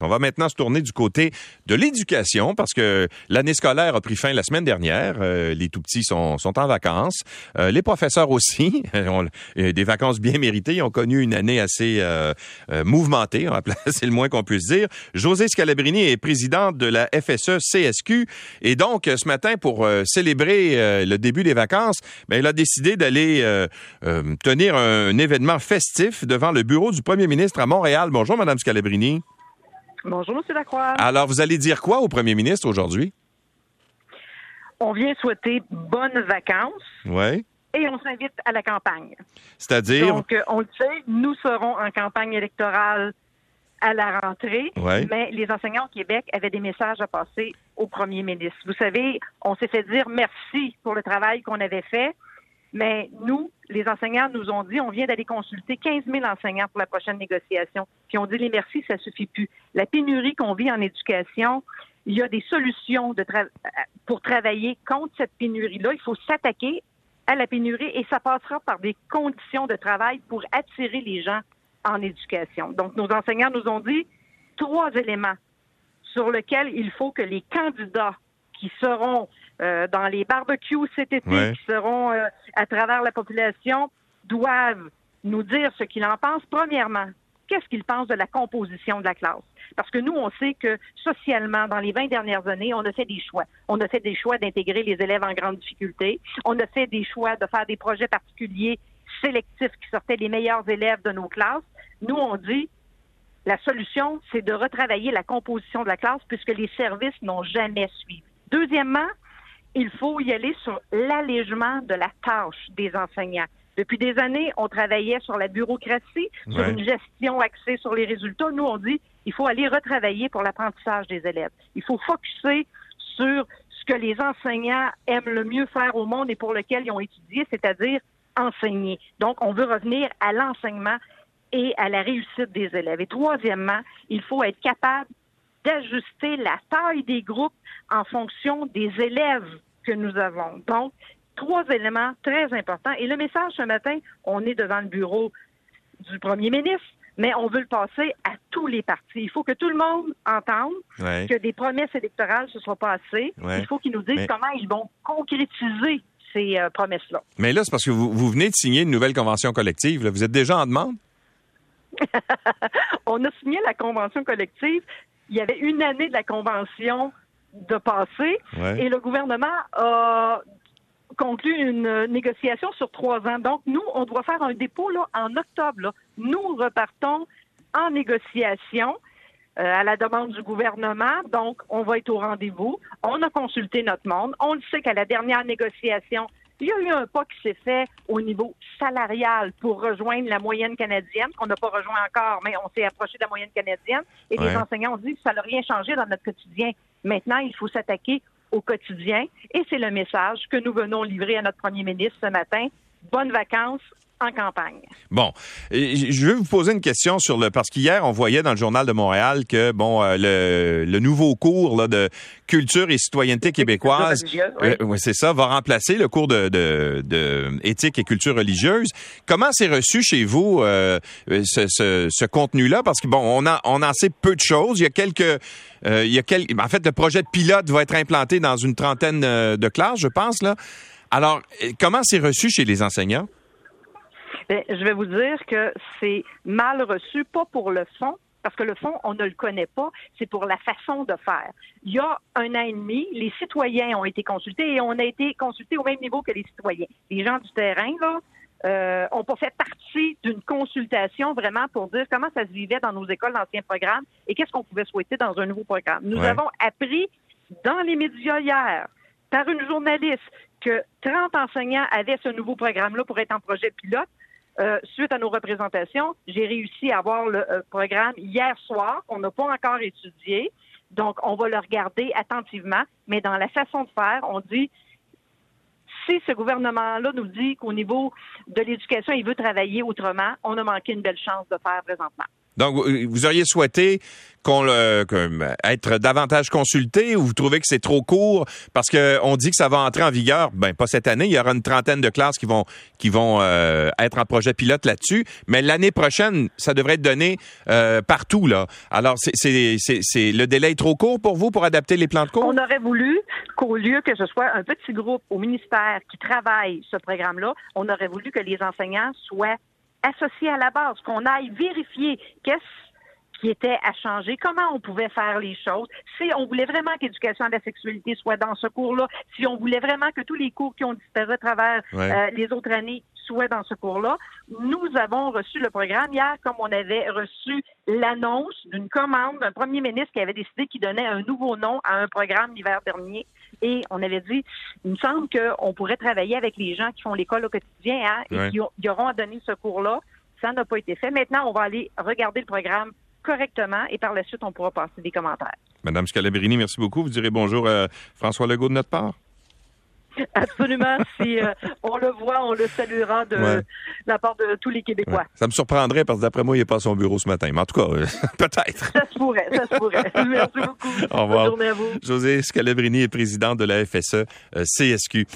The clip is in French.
On va maintenant se tourner du côté de l'éducation parce que l'année scolaire a pris fin la semaine dernière. Euh, les tout petits sont, en vacances. Euh, les professeurs aussi ont euh, des vacances bien méritées. Ils ont connu une année assez mouvementée, c'est le moins qu'on puisse dire. José Scalabrini est président de la FSE CSQ et donc ce matin pour célébrer le début des vacances, ben, il a décidé d'aller tenir un événement festif devant le bureau du premier ministre à Montréal. Bonjour Madame Scalabrini. Bonjour, M. Lacroix. Alors, vous allez dire quoi au premier ministre aujourd'hui? On vient souhaiter bonnes vacances. Oui. Et on s'invite à la campagne. C'est-à-dire? Donc, euh, on le sait, nous serons en campagne électorale à la rentrée, mais les enseignants au Québec avaient des messages à passer au premier ministre. Vous savez, on s'est fait dire merci pour le travail qu'on avait fait, mais nous, les enseignants nous ont dit, on vient d'aller consulter 15 000 enseignants pour la prochaine négociation. Puis on dit, les merci, ça suffit plus. La pénurie qu'on vit en éducation, il y a des solutions pour travailler contre cette pénurie-là. Il faut s'attaquer à la pénurie et ça passera par des conditions de travail pour attirer les gens en éducation. Donc, nos enseignants nous ont dit trois éléments sur lesquels il faut que les candidats qui seront euh, dans les barbecues cet été, qui seront euh, à travers la population, doivent nous dire ce qu'ils en pensent. Premièrement, qu'est-ce qu'ils pensent de la composition de la classe? Parce que nous, on sait que socialement, dans les 20 dernières années, on a fait des choix. On a fait des choix d'intégrer les élèves en grande difficulté. On a fait des choix de faire des projets particuliers sélectifs qui sortaient les meilleurs élèves de nos classes. Nous, on dit, la solution, c'est de retravailler la composition de la classe puisque les services n'ont jamais suivi. Deuxièmement, il faut y aller sur l'allègement de la tâche des enseignants. Depuis des années, on travaillait sur la bureaucratie, sur une gestion axée sur les résultats. Nous, on dit il faut aller retravailler pour l'apprentissage des élèves. Il faut focuser sur ce que les enseignants aiment le mieux faire au monde et pour lequel ils ont étudié, c'est-à-dire enseigner. Donc, on veut revenir à l'enseignement et à la réussite des élèves. Et troisièmement, il faut être capable d'ajuster la taille des groupes en fonction des élèves que nous avons. Donc, trois éléments très importants. Et le message ce matin, on est devant le bureau du premier ministre, mais on veut le passer à tous les partis. Il faut que tout le monde entende que des promesses électorales, ce ne soit pas assez. Il faut qu'ils nous disent comment ils vont concrétiser ces euh, promesses-là. Mais là, c'est parce que vous, vous, venez de signer une nouvelle convention collective. Vous êtes déjà en demande? on a signé la convention collective il y avait une année de la convention de passé et le gouvernement a conclu une négociation sur trois ans. Donc, nous, on doit faire un dépôt là, en octobre. Nous repartons en négociation euh, à la demande du gouvernement. Donc, on va être au rendez-vous. On a consulté notre monde. On le sait qu'à la dernière négociation, il y a eu un pas qui s'est fait au niveau salarial pour rejoindre la moyenne canadienne, qu'on n'a pas rejoint encore, mais on s'est approché de la moyenne canadienne. Et les enseignants ont dit que ça n'a rien changé dans notre quotidien. Maintenant, il faut s'attaquer au quotidien. Et c'est le message que nous venons livrer à notre premier ministre ce matin. Bonnes vacances, en campagne. Bon, je veux vous poser une question sur le parce qu'hier on voyait dans le journal de Montréal que bon euh, le, le, nouveau cours là, de culture et citoyenneté québécoise, oui. Euh, c'est ça, va remplacer le cours de, de, de, éthique et culture religieuse. Comment c'est reçu chez vous euh, ce, ce, ce contenu-là? Parce que bon, on a on en sait peu de choses. Il y a quelques il y a quelques, en fait le projet de pilote va être implanté dans une trentaine de classes, je pense là. Alors, comment c'est reçu chez les enseignants? Bien, je vais vous dire que c'est mal reçu, pas pour le fond, parce que le fond, on ne le connaît pas, c'est pour la façon de faire. Il y a un an et demi, les citoyens ont été consultés et on a été consultés au même niveau que les citoyens. Les gens du terrain, là, euh, ont pas fait partie d'une consultation vraiment pour dire comment ça se vivait dans nos écoles d'anciens programmes et qu'est-ce qu'on pouvait souhaiter dans un nouveau programme. Nous avons appris dans les médias hier par une journaliste que 30 enseignants avaient ce nouveau programme-là pour être en projet pilote. Euh, suite à nos représentations, j'ai réussi à avoir le euh, programme hier soir, qu'on n'a pas encore étudié. Donc, on va le regarder attentivement, mais dans la façon de faire, on dit si ce gouvernement-là nous dit qu'au niveau de l'éducation, il veut travailler autrement, on a manqué une belle chance de faire présentement. Donc, vous auriez souhaité qu'on être davantage consulté ou vous trouvez que c'est trop court? Parce qu'on dit que ça va entrer en vigueur, ben pas cette année, il y aura une trentaine de classes qui vont qui vont euh, être en projet pilote là-dessus, mais l'année prochaine, ça devrait être donné euh, partout là. Alors c'est c'est le délai est trop court pour vous pour adapter les plans de cours? On aurait voulu qu'au lieu que ce soit un petit groupe au ministère qui travaille ce programme-là, on aurait voulu que les enseignants soient associés à la base, qu'on aille vérifier qu'est-ce qui était à changer, comment on pouvait faire les choses, si on voulait vraiment qu'éducation à la sexualité soit dans ce cours-là, si on voulait vraiment que tous les cours qui ont disparu à travers euh, les autres années soient dans ce cours-là. Nous avons reçu le programme hier comme on avait reçu l'annonce d'une commande d'un premier ministre qui avait décidé qu'il donnait un nouveau nom à un programme l'hiver dernier. Et on avait dit, il me semble qu'on pourrait travailler avec les gens qui font l'école au quotidien hein, et qui auront à donner ce cours-là. Ça n'a pas été fait. Maintenant, on va aller regarder le programme correctement et par la suite, on pourra passer des commentaires. Madame Scalabrini, merci beaucoup. Vous direz bonjour à François Legault de notre part. Absolument. si euh, on le voit, on le saluera de la part de tous les Québécois. Ça me surprendrait parce que d'après moi, il n'est pas à son bureau ce matin. Mais en tout cas, euh, peut-être. Ça se pourrait, ça se pourrait. Merci beaucoup. Au revoir. Bonne journée à vous. José Scalabrini est président de la FSE euh, CSQ.